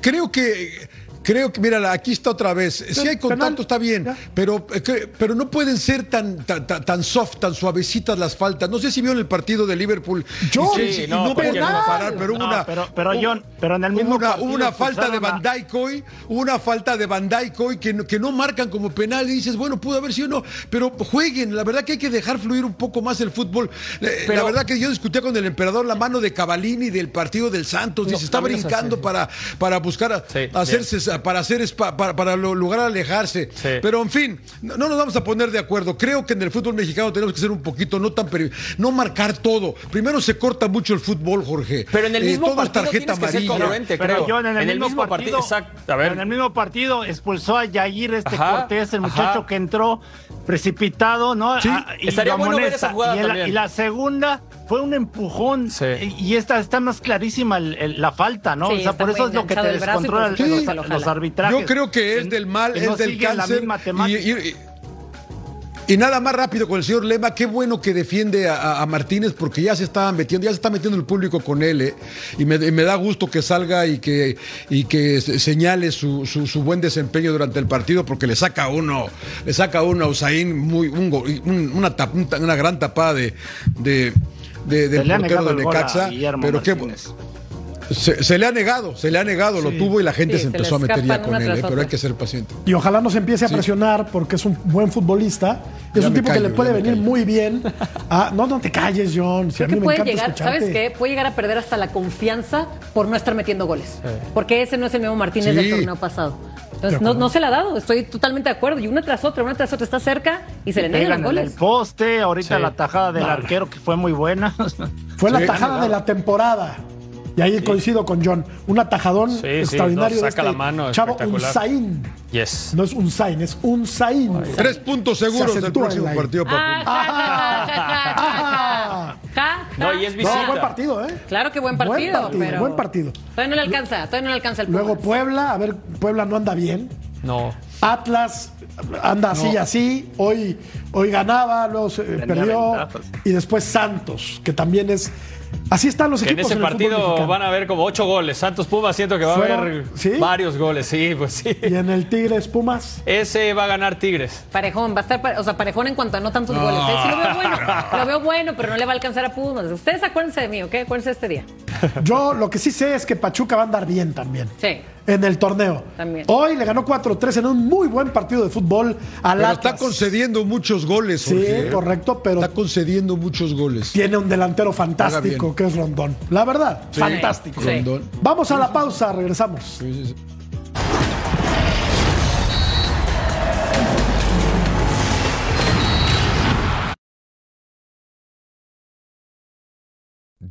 creo que creo que mira aquí está otra vez. Si hay contacto está bien, pero eh, pero no pueden ser tan, tan tan- tan soft, tan suavecitas las faltas. No sé si vieron el partido de Liverpool. Yo, Y sí, y no, no parar, pero hubo No, una pero- pero, John, pero en el mismo una, partido hubo una falta de Van Dijk hoy, hubo una falta de Van Dijk hoy que, no- que no marcan como penal y dices, bueno, pudo haber sido no, pero jueguen, la verdad que hay que dejar fluir un poco más el fútbol. Eh, la verdad que yo discutía con el emperador la mano de Cavalini del partido del Santos, dice, No, está brincando así. para, para buscar a- Sí, hacerse, para hacer espa- para, para lo- lograr alejarse. Sí. Pero en fin, no, no nos vamos a poner de acuerdo. Creo que en el fútbol mexicano tenemos que ser un poquito, no tan no marcar todo. Primero se corta mucho el fútbol, Jorge. Pero en el Eh, mismo es partido tarjeta tienes que ser amarilla. Pero creo. John, en el, mismo, partido. A ver. en el mismo partido expulsó a Yair este Ajá, Cortés, el muchacho ajá. que entró precipitado, ¿no? Sí. Ah, y Estaría bueno ver esa jugada y, el- también. y la segunda fue un empujón Sí. y esta está más clarísima el- el- la falta, ¿no? Sí, o sea, está por eso es lo que te enganchado el descontrola supuesto los, los arbitrajes. Yo creo que es del mal, es no del cáncer. misma y- temática. y- y- y nada más rápido con el señor Lema, qué bueno que defiende a, a- a Martínez porque ya se estaba metiendo, ya se está metiendo el público con él, ¿eh? y, me, y me da gusto que salga y que, y que se- señale su, su- su buen desempeño durante el partido porque le saca uno, le saca uno a Usain muy, un una, tap- una gran tapada de, de, de- del portero negado de el gol a Necaxa, Guillermo pero qué, Martínez. se, se le ha negado, se le ha negado, lo tuvo y la gente Sí, se empezó a meter ya con él, ¿eh? pero hay que ser paciente. Y ojalá no se empiece a Sí. presionar porque es un buen futbolista. Y es Ya un tipo que le puede venir callo. muy bien. a- no, no te calles, John. Si a mí que me puede llegar, escucharte. ¿sabes qué? Puede llegar a perder hasta la confianza por no estar metiendo goles. Porque ese no es el mismo Martínez Sí. del torneo pasado. Entonces, no, no se la ha dado. Estoy totalmente de acuerdo. Y una tras otra, una tras otra está cerca y se le niegan los en el goles. poste, ahorita Sí. la tajada del arquero que fue muy buena. Fue la tajada de la temporada. Y ahí coincido con John. Un atajadón Sí, sí, extraordinario. no, de saca este la mano, Chavo. Unzaín. Yes. No es un Zain, es un Zain. Tres puntos seguros Se del próximo I. partido. Ah. No, y es No, buen partido, ¿eh? Claro que buen partido, Buen partido, pero buen partido. Todavía no le alcanza, todavía no le alcanza el Luego Pumas. Puebla, a ver, Puebla no anda bien. No. Atlas anda así, así. Hoy, hoy ganaba, luego se- eh, perdió. ventajas. Y después Santos, que también es. Así están los Que en equipos. ese partido van a haber como ocho goles. Santos Pumas siento que va a haber ¿Sí? varios goles. Sí, pues sí. Y en el Tigres Pumas. Ese va a ganar Tigres. Parejón, va a estar, pare- o sea, parejón en cuanto a no tantos goles. ¿eh? Sí lo veo bueno, lo veo bueno, pero no le va a alcanzar a Pumas. Ustedes acuérdense de mí, ¿ok? Acuérdense de este día. Yo lo que sí sé es que Pachuca va a andar bien también. Sí. En el torneo. También. Hoy le ganó 4-3 en un muy buen partido de fútbol al Pero Atlas. está concediendo muchos goles, Sí, Jorge, ¿eh? correcto, pero Está concediendo muchos goles. tiene un delantero fantástico que es Rondón. La verdad, Sí. fantástico. Sí. Rondón. Vamos a la pausa, regresamos. Sí,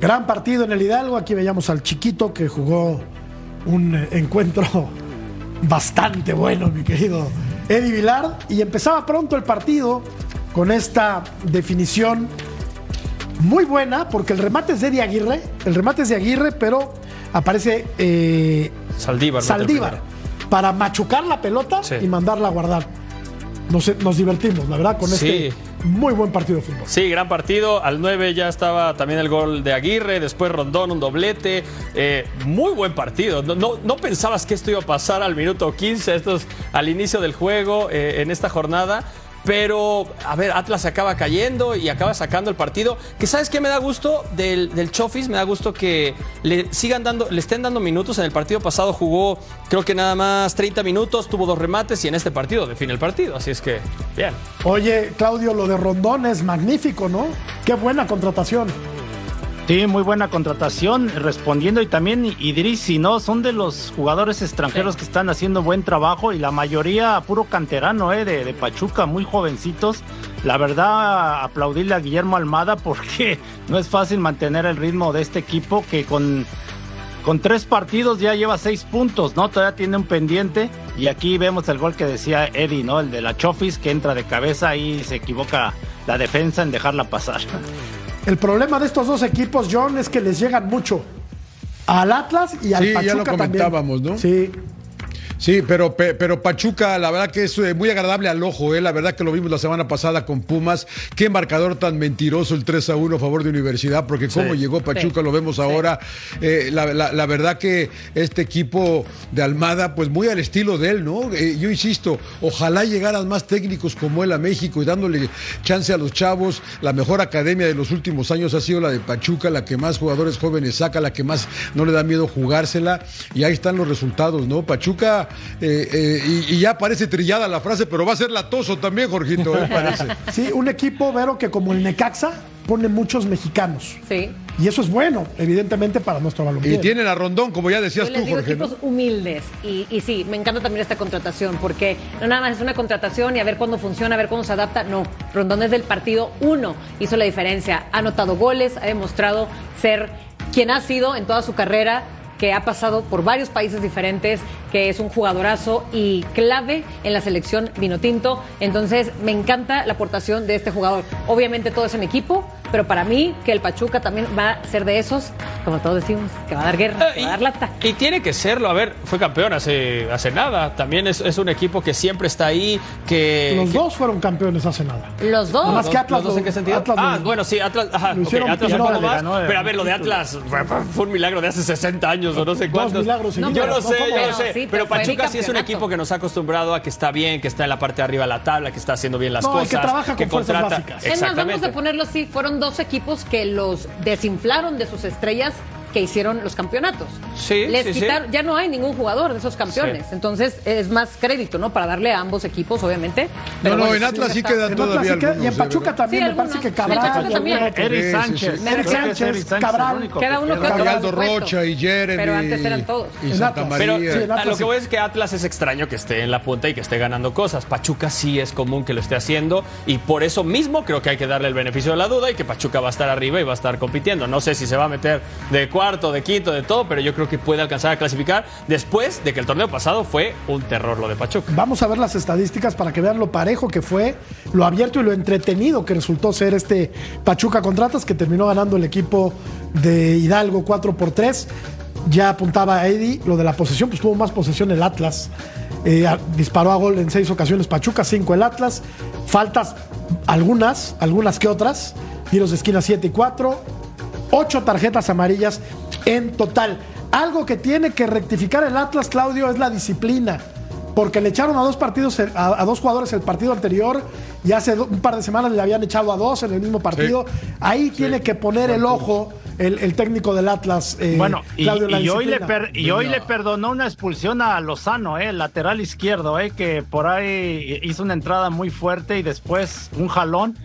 Gran partido en el Hidalgo. Aquí veíamos al chiquito que jugó un encuentro bastante bueno, mi querido Eddie Vilar. Y empezaba pronto el partido con esta definición muy buena, porque el remate es de Eddie Aguirre. El remate es de Aguirre, pero aparece eh, Saldívar. para machucar la pelota Sí. y mandarla a guardar. Nos, nos divertimos, la verdad, con Sí. este muy buen partido de fútbol. Sí, gran partido. Al 9 ya estaba también el gol de Aguirre, después Rondón, un doblete. Eh, muy buen partido. No, no, no pensabas que esto iba a pasar al minuto 15, esto es al inicio del juego eh, en esta jornada. Pero, a ver, Atlas acaba cayendo y acaba sacando el partido. Que sabes qué me da gusto del, del Chofis, me da gusto que le sigan dando, le estén dando minutos. En el partido pasado jugó, creo que nada más 30 minutos, tuvo dos remates y en este partido define el partido. Así es que, bien. Oye, Claudio, lo de Rondón es magnífico, ¿no? Qué buena contratación. Sí, muy buena contratación, respondiendo y también Idrisi, ¿no? Son de los jugadores extranjeros Sí. que están haciendo buen trabajo y la mayoría puro canterano, ¿eh? De, de Pachuca, muy jovencitos. La verdad, aplaudirle a Guillermo Almada porque no es fácil mantener el ritmo de este equipo que con, con tres partidos ya lleva seis puntos, ¿no? Todavía tiene un pendiente y aquí vemos el gol que decía Eddie, ¿no? El de la Chofis que entra de cabeza y se equivoca la defensa en dejarla pasar. El problema de estos dos equipos, John, es que les llegan mucho. Al Atlas y al Sí, ya Pachuca lo también. comentábamos, ¿no? Sí. Sí, pero, pe- pero Pachuca, la verdad que es eh, muy agradable al ojo, ¿eh? la verdad que lo vimos la semana pasada con Pumas. Qué marcador tan mentiroso el 3 a 1 a favor de Universidad, porque cómo llegó Pachuca, Sí. lo vemos ahora. Eh, la, la- la verdad que este equipo de Almada, pues muy al estilo de él, ¿no? Eh, yo insisto, ojalá llegaran más técnicos como él a México y dándole chance a los chavos. La mejor academia de los últimos años ha sido la de Pachuca, la que más jugadores jóvenes saca, la que más no le da miedo jugársela. Y ahí están los resultados, ¿no? Pachuca, eh, eh, y, y ya parece trillada la frase, pero va a ser latoso también, Jorgito, ¿eh? parece. Sí, un equipo, Vero, que como el Necaxa pone muchos mexicanos. Sí. Y eso es bueno, evidentemente, para nuestro balompié. Y tienen a Rondón, como ya decías Yo les tú, digo Jorge. ¿no? equipos humildes y, y sí, me encanta también esta contratación porque no nada más es una contratación y a ver cuándo funciona, a ver cuándo se adapta. No, Rondón es del partido uno, hizo la diferencia, ha anotado goles, ha demostrado ser quien ha sido en toda su carrera que ha pasado por varios países diferentes, que es un jugadorazo y clave en la selección vinotinto. Entonces, me encanta la aportación de este jugador. Obviamente todo es en equipo, pero para mí que el Pachuca también va a ser de esos, como todos decimos, que va a dar guerra, que va a dar lata. Y tiene que serlo, a ver, fue campeón hace, hace nada. También es, es un equipo que siempre está ahí, que... Los que- dos fueron campeones hace nada. Los dos. Más que ¿Los Atlas dos en qué sentido? Atlas ah, bueno, sí, Atlas, ajá, lo ok, hicieron Atlas un primero, poco le más. ganó el Pero a ver, lo de. Atlas fue, fue un milagro de hace 60 años o no sé cuántos. milagros yo no ¿no? sé, yo no Pero sé. sí, pero Pachuca sí es un equipo que nos ha acostumbrado a que está bien, que está en la parte de arriba de la tabla, que está haciendo bien las No, cosas. que trabaja con fuerzas básicas. Es más, vamos a ponerlo así, fueron dos equipos que los desinflaron de sus estrellas que hicieron los campeonatos. Sí, Les sí, sí. quitaron, ya no hay ningún jugador de esos campeones. Sí. Entonces es más crédito, ¿no? Para darle a ambos equipos, obviamente. No, no, bueno, en Atlas sí quedan todavía y en algunos, Pachuca también Sí, me parece que Cabral. Eric Sánchez. Eric Sánchez, Eric Sánchez, Cabral. el único Queda que uno que. Rocha y Jeremy. Pero antes eran todos. Y Santa. Pero María. A Atlas lo que voy es que Atlas es extraño que esté en la punta y que esté ganando cosas. Pachuca sí es común que lo esté haciendo y por eso mismo creo que hay que darle el beneficio de la duda y que Pachuca va a estar arriba y va a estar compitiendo. No sé si se va a meter de cuarto, de quinto, de todo, pero yo creo que puede alcanzar a clasificar después de que el torneo pasado fue un terror lo de Pachuca. Vamos a ver las estadísticas para que vean lo parejo que fue, lo abierto y lo entretenido que resultó ser este Pachuca Contratas que terminó ganando el equipo de Hidalgo 4 por 3. Ya apuntaba a Eddie lo de la posesión, pues tuvo más posesión el Atlas. Eh, disparó a gol en seis ocasiones Pachuca, cinco el Atlas. Faltas algunas, algunas que otras. Tiros de esquina 7 y 4. Ocho tarjetas amarillas en total. Algo que tiene que rectificar el Atlas, Claudio, es la disciplina. Porque le echaron a dos partidos, a, a dos jugadores el partido anterior y hace do- un par de semanas le habían echado a dos en el mismo partido. Ahí tiene que poner el ojo el, el técnico del Atlas. eh, Bueno, y, Claudio, la y hoy le per- y hoy le perdonó una expulsión a Lozano, eh, el lateral izquierdo, eh, que por ahí hizo una entrada muy fuerte y después un jalón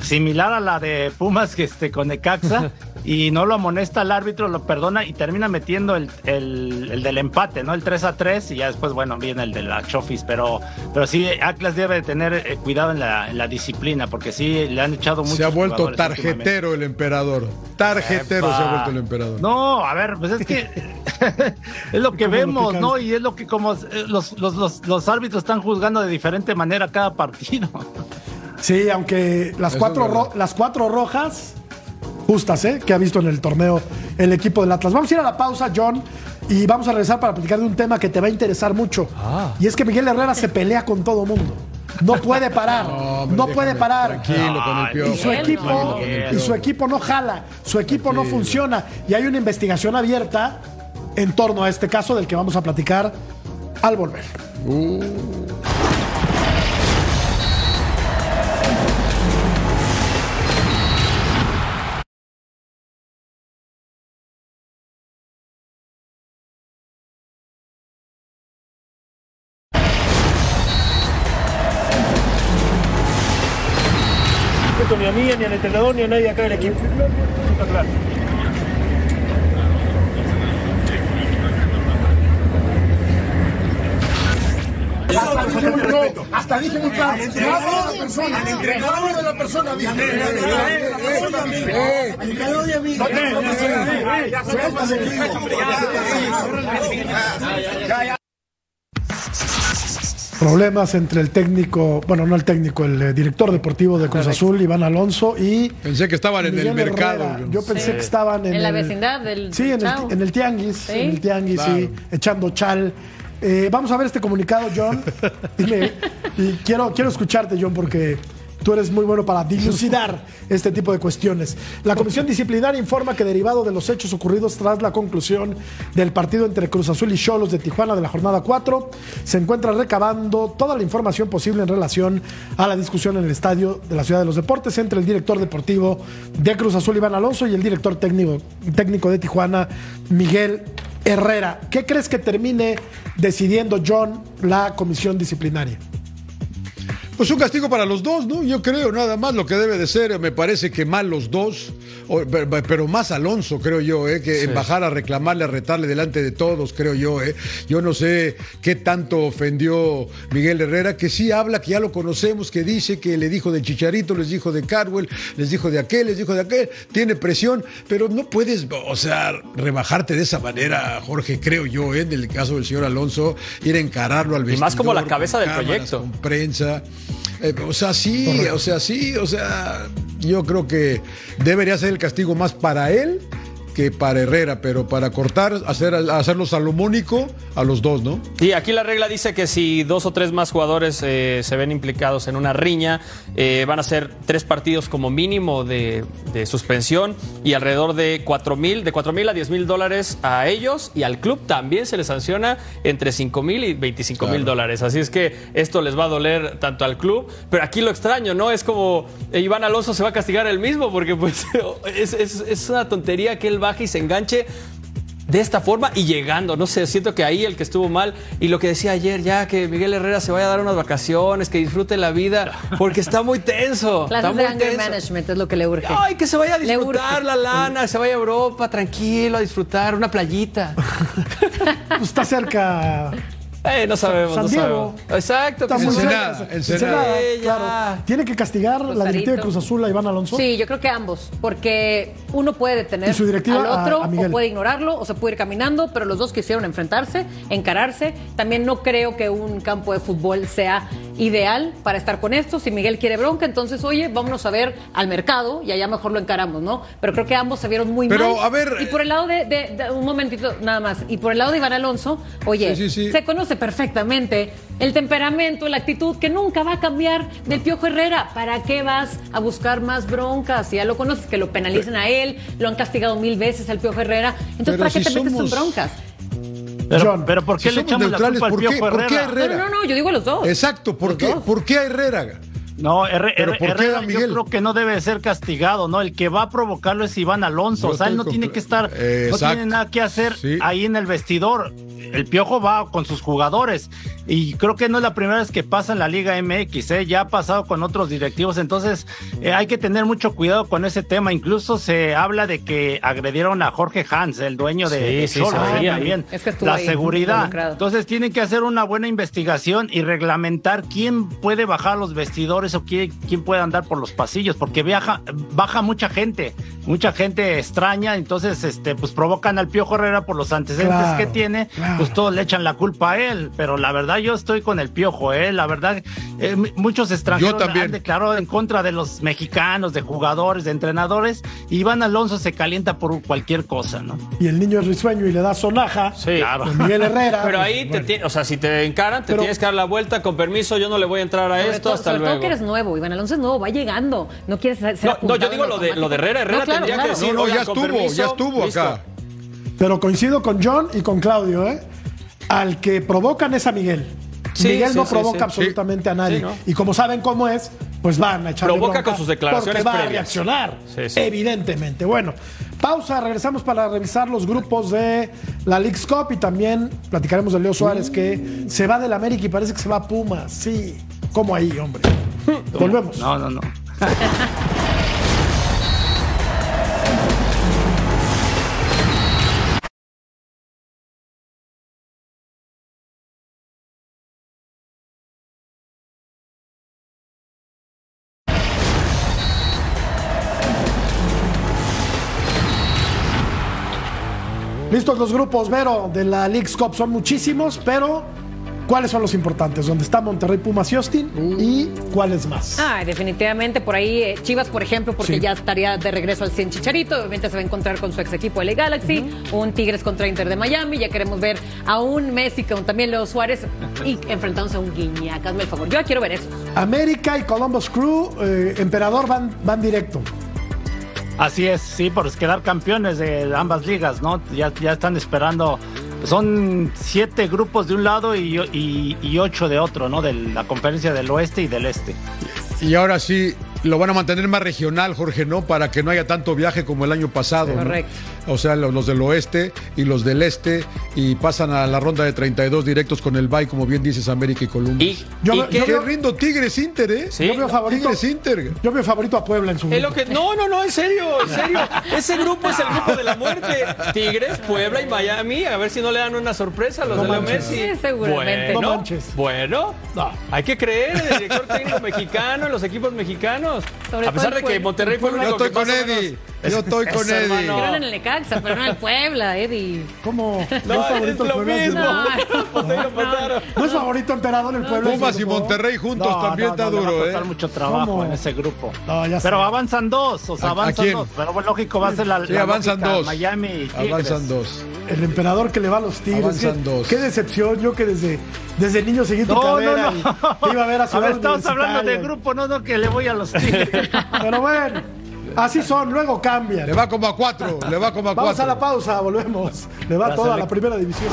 similar a la de Pumas que este con Necaxa y no lo amonesta el árbitro, lo perdona y termina metiendo el, el- el del empate, ¿no? El 3 a 3 y ya después, bueno, viene el de la Chofis, pero, pero sí, Atlas debe de tener eh, cuidado en la, en la disciplina porque sí, le han echado mucho. Se ha vuelto tarjetero el emperador. Tarjetero se ha vuelto el emperador. No, a ver, pues es que es lo que lo vemos, que ¿no? Y es lo que como eh, los, los, los, los árbitros están juzgando de diferente manera cada partido. Sí, aunque las Eso cuatro, las cuatro rojas justas, ¿eh? Que ha visto en el torneo el equipo del Atlas. Vamos a ir a la pausa, John, y vamos a regresar para platicar de un tema que te va a interesar mucho. Ah. Y es que Miguel Herrera se pelea con todo mundo. No puede parar. No, puede parar. Tranquilo con el piojo. Y su equipo, y su equipo no jala, su equipo no funciona. Y hay una investigación abierta en torno a este caso del que vamos a platicar al volver. ni entrenador, a nadie acá del equipo. Está claro. Hasta dije muy claro. De la persona. Hablo de la persona. Al entrenador. Problemas entre el técnico, bueno, no el técnico, el eh, director deportivo de Cruz Azul, Iván Alonso, y. Pensé que estaban en el mercado. Herrera. Yo pensé que estaban en, En la el- vecindad del. Sí, en el, en el tianguis, Sí. en el tianguis, Claro. sí, echando chal. Eh, vamos a ver este comunicado, John. Dime, y quiero, quiero escucharte, John, porque tú eres muy bueno para dilucidar este tipo de cuestiones. La Comisión Disciplinaria informa que derivado de los hechos ocurridos tras la conclusión del partido entre Cruz Azul y Cholos de Tijuana de la jornada 4, se encuentra recabando toda la información posible en relación a la discusión en el estadio de la Ciudad de los Deportes entre el director deportivo de Cruz Azul, Iván Alonso, y el director técnico, técnico de Tijuana, Miguel Herrera. ¿Qué crees que termine decidiendo John la comisión disciplinaria? Pues un castigo para los dos, ¿no? Yo creo, nada más lo que debe de ser, me parece que mal los dos, pero, más Alonso, creo yo, ¿eh? que en bajar a reclamarle, a retarle delante de todos, creo yo. ¿eh? Yo no sé qué tanto ofendió Miguel Herrera, que sí habla, que ya lo conocemos, que dice que le dijo de Chicharito, les dijo de Carwell, les dijo de aquel, les dijo de aquel, tiene presión, pero no puedes, o sea, rebajarte de esa manera, Jorge, creo yo, ¿eh? en el caso del señor Alonso, ir a encararlo al Y más como la vestidor, cabeza del cámaras, proyecto. con prensa. Eh, o sea, sí, o sea, sí, o sea, yo creo que debería ser el castigo más para él que para Herrera, pero para cortar, hacer, hacerlo salomónico a los dos, ¿no? Sí, aquí la regla dice que si dos o tres más jugadores eh, se ven implicados en una riña, eh, van a ser tres partidos como mínimo de, de suspensión y alrededor de cuatro mil, de cuatro mil a 10 mil dólares a ellos y al club también se les sanciona entre 5 mil y 25 mil dólares. Así es que esto les va a doler tanto al club, pero aquí lo extraño, ¿no? Es como eh, Iván Alonso se va a castigar él mismo porque pues es, es- es una tontería que él baje y se enganche de esta forma y llegando. No sé, siento que ahí el que estuvo mal y lo que decía ayer, ya que Miguel Herrera se vaya a dar unas vacaciones, que disfrute la vida, porque está muy tenso. está muy de anger tenso. management es lo que le urge. Ay, que se vaya a disfrutar la lana, se vaya a Europa, tranquilo, a disfrutar una playita. Pues está cerca. Eh, no sabemos, San no Diego. sabemos. Exacto. Está muy se- Ensenada, claro. ¿Tiene que castigar la directiva de Cruz Azul a Iván Alonso? Sí, yo creo que ambos, porque uno puede detener ¿Y su directiva al otro a- a Miguel? o puede ignorarlo o se puede ir caminando, pero los dos quisieron enfrentarse, encararse. También no creo que un campo de fútbol sea ideal para estar con esto. Si Miguel quiere bronca, entonces, oye, vámonos a ver al mercado y allá mejor lo encaramos, ¿no? Pero creo que ambos se vieron muy Pero, mal. a ver, Y por el lado de, de- de- un momentito nada más, y por el lado de Iván Alonso, oye, Sí, sí, sí. se conoce perfectamente el temperamento, la actitud que nunca va a cambiar del Piojo Herrera. ¿Para qué vas a buscar más broncas? Si ya lo conoces, que lo penalicen a él, lo han castigado mil veces al Piojo Herrera. Entonces, ¿para qué si te metes en broncas? Pero, John, pero ¿por qué si le echamos la neutrales, culpa al ¿por qué- Piojo por qué Herrera? Herrera? No, no, no, yo digo los dos. Exacto, ¿por qué, dos. ¿por qué a Herrera? No, Herre- ¿Pero Herre- por qué Herrera a yo creo que no debe ser castigado, ¿no? El que va a provocarlo es Iván Alonso. Yo o sea, él no tiene que estar, Eh, no tiene nada que hacer Sí. ahí en el vestidor. El Piojo va con sus jugadores y creo que no es la primera vez que pasa en la Liga MX, ¿eh? ya ha pasado con otros directivos, entonces eh, hay que tener mucho cuidado con ese tema. Incluso se habla de que agredieron a Jorge Hans, el dueño de, Sí, de sí, ¿eh? también. Es que estuvo la ahí seguridad. involucrado. Entonces tienen que hacer una buena investigación y reglamentar quién puede bajar los vestidores o quién, quién puede andar por los pasillos, porque viaja, baja mucha gente, mucha gente extraña, entonces este, pues provocan al Piojo Herrera por los antecedentes Claro, que tiene claro. pues todos le echan la culpa a él, pero la verdad yo estoy con el piojo, ¿eh? La verdad, eh, muchos extranjeros han declarado en contra de los mexicanos, de jugadores, de entrenadores, y Iván Alonso se calienta por cualquier cosa, ¿no? Y el niño es risueño y le da sonaja. Sí, Con Miguel Herrera. Pero pues, ahí, te bueno. o sea, si te encaran, te Pero- tienes que dar la vuelta. Con permiso, yo no le voy a entrar a esto. todo- hasta luego. Eres nuevo, Iván Alonso es nuevo, va llegando. No quieres ser No, no, yo digo lo de, lo de. Herrera. Herrera No, claro, tendría claro. que decir, No, no, "Oigan, ya estuvo, permiso, ya estuvo listo". acá. Pero coincido con John y con Claudio, ¿eh? Al que provocan es a Miguel. Sí, Miguel sí, no sí, provoca sí. absolutamente a nadie. Sí, ¿no? Y como saben cómo es, pues van a echarle Provoca con sus declaraciones Porque va a reaccionar, Sí, sí. evidentemente. Bueno, pausa, regresamos para revisar los grupos de la League's Cup y también platicaremos de Leo Suárez que se va del América y parece que se va a Pumas. Sí, como ahí, hombre. Volvemos. No, no, no. Listos los grupos, Vero, de la League's Cup. Son muchísimos, pero ¿cuáles son los importantes? ¿Dónde está Monterrey, Pumas y Austin? ¿Y cuáles más? Ah, definitivamente por ahí eh, Chivas, por ejemplo, porque Sí. ya estaría de regreso al 100 Chicharito, obviamente se va a encontrar con su ex equipo LA Galaxy, un Tigres contra Inter de Miami, ya queremos ver a un Messi con también Leo Suárez y enfrentándose a un Guiñac, hazme el favor, yo ya quiero ver eso. América y Columbus Crew, eh, Emperador van, van directo. Así es, sí, por quedar campeones de ambas ligas, ¿no? Ya, ya están esperando. Son siete grupos de un lado y, y- ocho de otro, ¿no? De la conferencia del oeste y del este. Y ahora sí, lo van a mantener más regional, Jorge, ¿no? Para que no haya tanto viaje como el año pasado. ¿no? Correcto. O sea, los, los del oeste y los del este, y pasan a la ronda de 32 directos con el Bay, como bien dices, América y Columbus. Y, Yo y que- yo Qué veo- rindo Tigres Inter, ¿eh? Sí. Yo veo favorito, Tigres Inter. yo veo favorito a Puebla en su grupo. que, no, no, no, en serio, en serio. Ese grupo es el grupo de la muerte. Tigres, Puebla y Miami. A ver si no le dan una sorpresa a los No de Leo manches. Messi. Sí, seguramente. Bueno, No manches. bueno, No. hay que creer en el director técnico mexicano, en los equipos mexicanos. Sobre a pesar de que. Monterrey fue el Yo único estoy que con Eddie. Yo estoy con Eddie. Pero en el Necaxa, pero no en el Puebla, Eddie. ¿Cómo? No, es favorito lo mismo. No. ¿No es favorito Emperador el Puebla? en su Pumas y? Monterrey juntos No, también no, está no, le va a duro, costar ¿eh? mucho trabajo en ese grupo. No, ya Pero avanzan dos, o sea, ¿A- a avanzan dos. Pero bueno, lógico va a ser la, Sí, avanzan dos. Miami. Avanzan dos. El emperador que le va a los tigres. Avanzan qué, dos. qué decepción. Yo que desde, desde niño seguí tu No, no, carrera no. y te iba a ver a ver, estamos hablando de grupo, no, no, que le voy a los Pero bueno, así son, luego cambian. Le va como a cuatro, le va como a Vamos cuatro. a la pausa, volvemos. Le va Gracias, toda la primera división.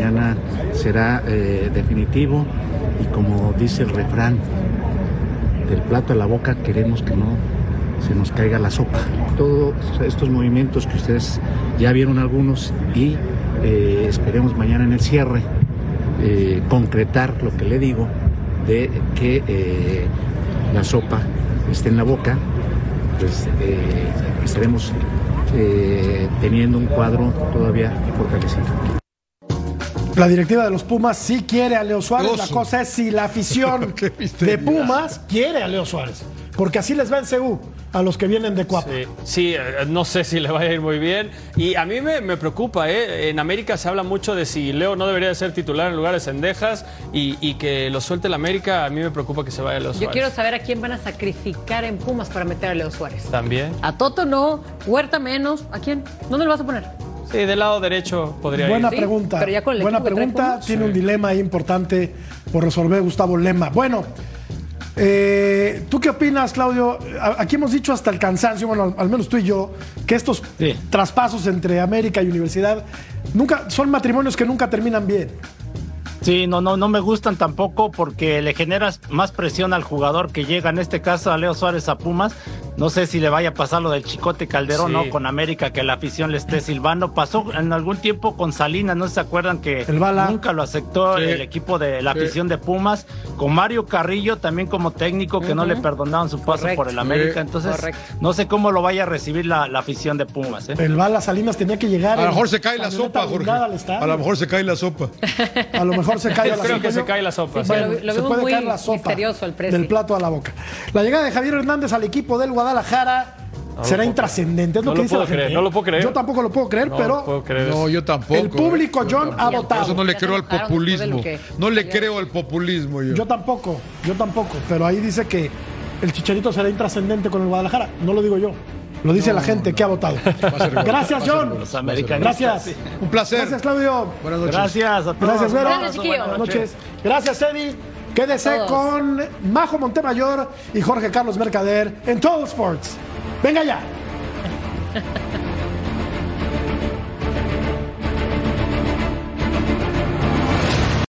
Mañana será eh, definitivo y como dice el refrán, del plato a la boca queremos que no se nos caiga la sopa. Todos estos movimientos que ustedes ya vieron algunos y eh, esperemos mañana en el cierre eh, concretar lo que le digo de que la sopa esté en la boca, pues estaremos teniendo un cuadro todavía fortalecido. La directiva de los Pumas sí quiere a Leo Suárez. La cosa es si la afición de. Pumas quiere a Leo Suárez. Porque así les va en Seúl a los que vienen de Cuapa. Sí, sí, eh, no sé si le vaya a ir muy bien. Y a mí me, me preocupa, ¿eh? En América se habla mucho de si Leo no debería de ser titular en lugar de Cendejas y, y que lo suelte el América. A mí me preocupa que se vaya Leo Yo Suárez. quiero saber a quién van a sacrificar en Pumas para meter a Leo Suárez. También. A Toto no, Huerta menos. ¿A quién? ¿Dónde lo vas a poner? Sí, del lado derecho podría Buena ir. Sí, pregunta. pero ya con el Buena pregunta. Pumas. Tiene un dilema ahí importante por resolver Gustavo Lema. Bueno, Eh, ¿Tú qué opinas, Claudio? Aquí hemos dicho hasta el cansancio, bueno, al, al menos tú y yo, que estos traspasos entre América y Universidad nunca son matrimonios que nunca terminan bien. Sí, no, no, no me gustan tampoco porque le generas más presión al jugador que llega, en este caso a Leo Suárez a Pumas. No sé si le vaya a pasar lo del Chicote Calderón, Sí. ¿no? Con América, que la afición le esté silbando. Pasó en algún tiempo con Salinas, ¿no se acuerdan que El Bala. nunca lo aceptó Sí. el equipo de la Sí. afición de Pumas? Con Mario Carrillo también como técnico, que no le perdonaban su paso por el América. Entonces, Correcto. no sé cómo lo vaya a recibir la, la afición de Pumas, ¿eh? El Bala Salinas tenía que llegar. A lo mejor se cae la sopa, Jorge. A lo mejor se cae la sopa. A lo mejor se cae Yo la creo sopa. que se cae la sopa. Bueno, Lo- lo se puede muy caer la sopa misterioso el del plato a la boca. La llegada de Javier Hernández al equipo del Guadalajara lo será intrascendente. Es lo No que lo dice puedo la gente, creer, no lo puedo creer. Yo tampoco lo puedo creer, No pero lo puedo creer No, yo tampoco. el público ¿eh? John ha Por votado. eso no le creo al populismo. No le creo al populismo yo. Yo tampoco, yo tampoco. Pero ahí dice que el Chicharito será intrascendente con el Guadalajara. No lo digo yo. Lo dice la gente que ha votado. Gracias, John. Los americanistas. Gracias. Un placer. Gracias, Claudio. Buenas noches. Gracias a todos. Gracias, Vero. Buenas noches. Gracias, Eddie. Quédese Todos. con Majo Montemayor y Jorge Carlos Mercader en Todo Sports. Venga ya.